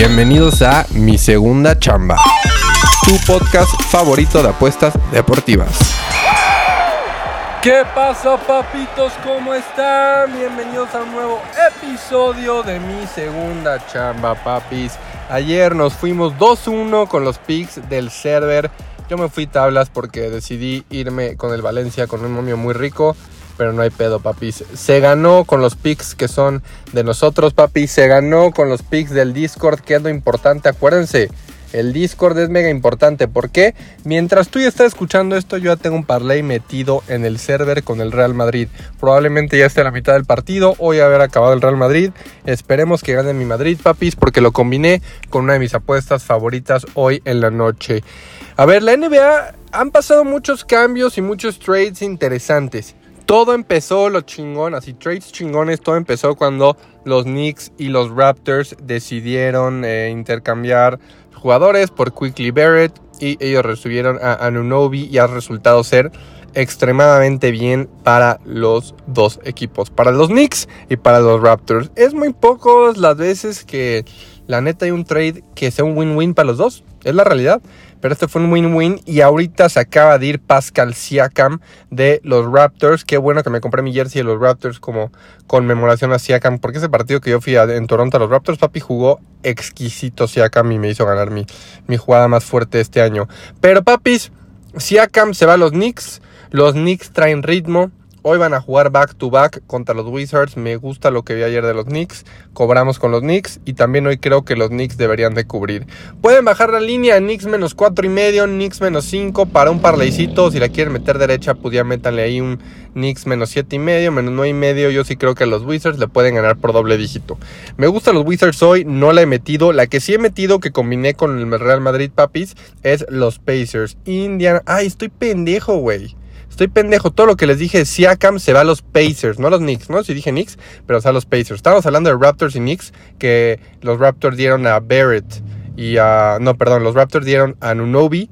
Bienvenidos a Mi Segunda Chamba, tu podcast favorito de apuestas deportivas. ¿Qué pasa, papitos? ¿Cómo están? Bienvenidos a un nuevo episodio de Mi Segunda Chamba, papis. Ayer nos fuimos 2-1 con los picks del server. Yo me fui tablas porque decidí irme con el Valencia con un momio muy rico pero no hay pedo, papis. Se ganó con los picks que son de nosotros, papis. Se ganó con los picks del Discord, que es lo importante. Acuérdense, el Discord es mega importante. porque Mientras tú ya estás escuchando esto, yo ya tengo un parlay metido en el server con el Real Madrid. Probablemente ya esté a la mitad del partido. Hoy haber acabado el Real Madrid. Esperemos que gane mi Madrid, papis, porque lo combiné con una de mis apuestas favoritas hoy en la noche. A ver, la NBA han pasado muchos cambios y muchos trades interesantes. Todo empezó, lo chingón, así trades chingones, todo empezó cuando los Knicks y los Raptors decidieron eh, intercambiar jugadores por Quickly Barrett y ellos recibieron a Anunobi y ha resultado ser extremadamente bien para los dos equipos, para los Knicks y para los Raptors. Es muy pocos las veces que la neta hay un trade que sea un win-win para los dos, es la realidad. Pero este fue un win-win y ahorita se acaba de ir Pascal Siakam de los Raptors. Qué bueno que me compré mi jersey de los Raptors como conmemoración a Siakam. Porque ese partido que yo fui en Toronto a los Raptors, papi, jugó exquisito Siakam y me hizo ganar mi, mi jugada más fuerte este año. Pero papis, Siakam se va a los Knicks. Los Knicks traen ritmo. Hoy van a jugar back to back contra los Wizards. Me gusta lo que vi ayer de los Knicks. Cobramos con los Knicks. Y también hoy creo que los Knicks deberían de cubrir. Pueden bajar la línea. Knicks menos 4 y medio. Knicks menos 5 para un parlaycito. Si la quieren meter derecha, pues ya métanle ahí un Knicks menos 7 y medio. Menos 9 y medio. Yo sí creo que los Wizards le pueden ganar por doble dígito. Me gustan los Wizards hoy. No la he metido. La que sí he metido que combiné con el Real Madrid Papis es los Pacers. Indiana. Ay, estoy pendejo, güey. Estoy pendejo. Todo lo que les dije, Siakam se va a los Pacers, no a los Knicks, ¿no? Si dije Knicks, pero se va a los Pacers. Estamos hablando de Raptors y Knicks, que los Raptors dieron a Barrett y a. No, perdón, los Raptors dieron a Nunobi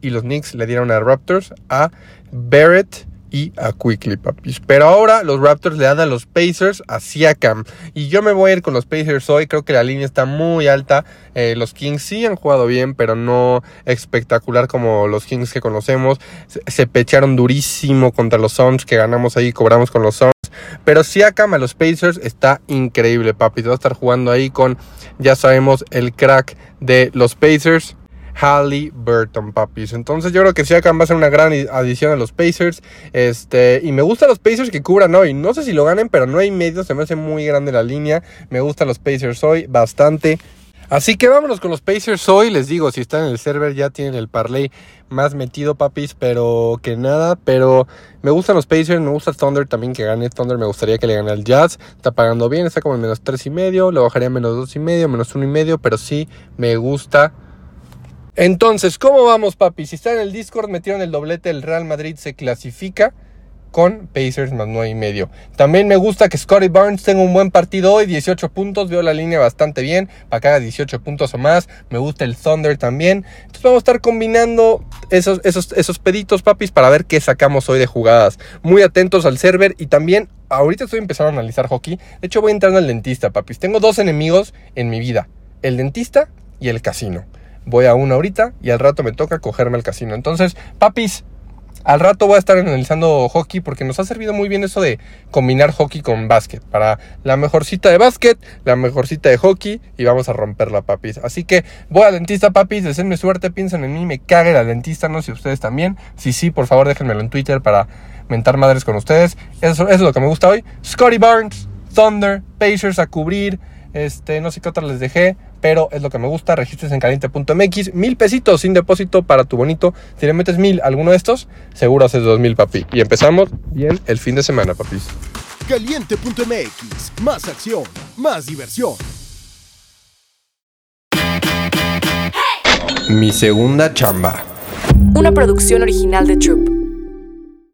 y los Knicks le dieron a Raptors a Barrett y a Quickly, papis. Pero ahora los Raptors le dan a los Pacers a Siakam. Y yo me voy a ir con los Pacers hoy. Creo que la línea está muy alta. Eh, los Kings sí han jugado bien, pero no espectacular como los Kings que conocemos. Se, pecharon durísimo contra los Suns, que ganamos ahí, cobramos con los Suns. Pero Siakam a los Pacers está increíble, papis. Va a estar jugando ahí con, ya sabemos, el crack de los Pacers. Burton, papis. Entonces yo creo que Siakam va a ser una gran adición a los Pacers. Este, y me gustan los Pacers que cubran hoy. No sé si lo ganen, pero no hay medio. Se me hace muy grande la línea. Me gustan los Pacers hoy bastante. Así que vámonos con los Pacers hoy. Les digo, si están en el server ya tienen el parlay más metido, papis, pero que nada. Pero me gustan los Pacers, me gusta Thunder también que gane. Thunder me gustaría que le gane al Jazz. Está pagando bien, está como en menos tres y medio. Lo bajaría a menos dos y medio, menos uno y medio. Pero sí me gusta entonces, ¿cómo vamos, papi? Si está en el Discord, metieron el doblete, el Real Madrid se clasifica con Pacers más 9 y medio. También me gusta que Scotty Barnes tenga un buen partido hoy, 18 puntos, veo la línea bastante bien, para que haga 18 puntos o más. Me gusta el Thunder también. Entonces vamos a estar combinando esos, peditos, papis, para ver qué sacamos hoy de jugadas. Muy atentos al server y también ahorita estoy empezando a analizar hockey. De hecho, voy entrando al dentista, papis. Tengo dos enemigos en mi vida, el dentista y el casino voy a una ahorita y al rato me toca cogerme al casino. Entonces, papis, al rato voy a estar analizando hockey porque nos ha servido muy bien eso de combinar hockey con básquet. Para la mejor cita de básquet, la mejor cita de hockey y vamos a romperla, papis. Así que voy al dentista, papis, deseenme suerte, piensen en mí, me cague la dentista, no sé si ustedes también. Si sí, por favor déjenmelo en Twitter para mentar madres con ustedes. Eso, eso es lo que me gusta hoy. Scotty Barnes, Thunder, Pacers a cubrir. Este, no sé qué otra les dejé, pero es lo que me gusta. Registres en caliente.mx. Mil pesitos sin depósito para tu bonito. Si le metes mil a alguno de estos, seguro haces dos mil, papi. Y empezamos bien el fin de semana, papis. Caliente.mx. Más acción, más diversión. Mi segunda chamba. Una producción original de Troop.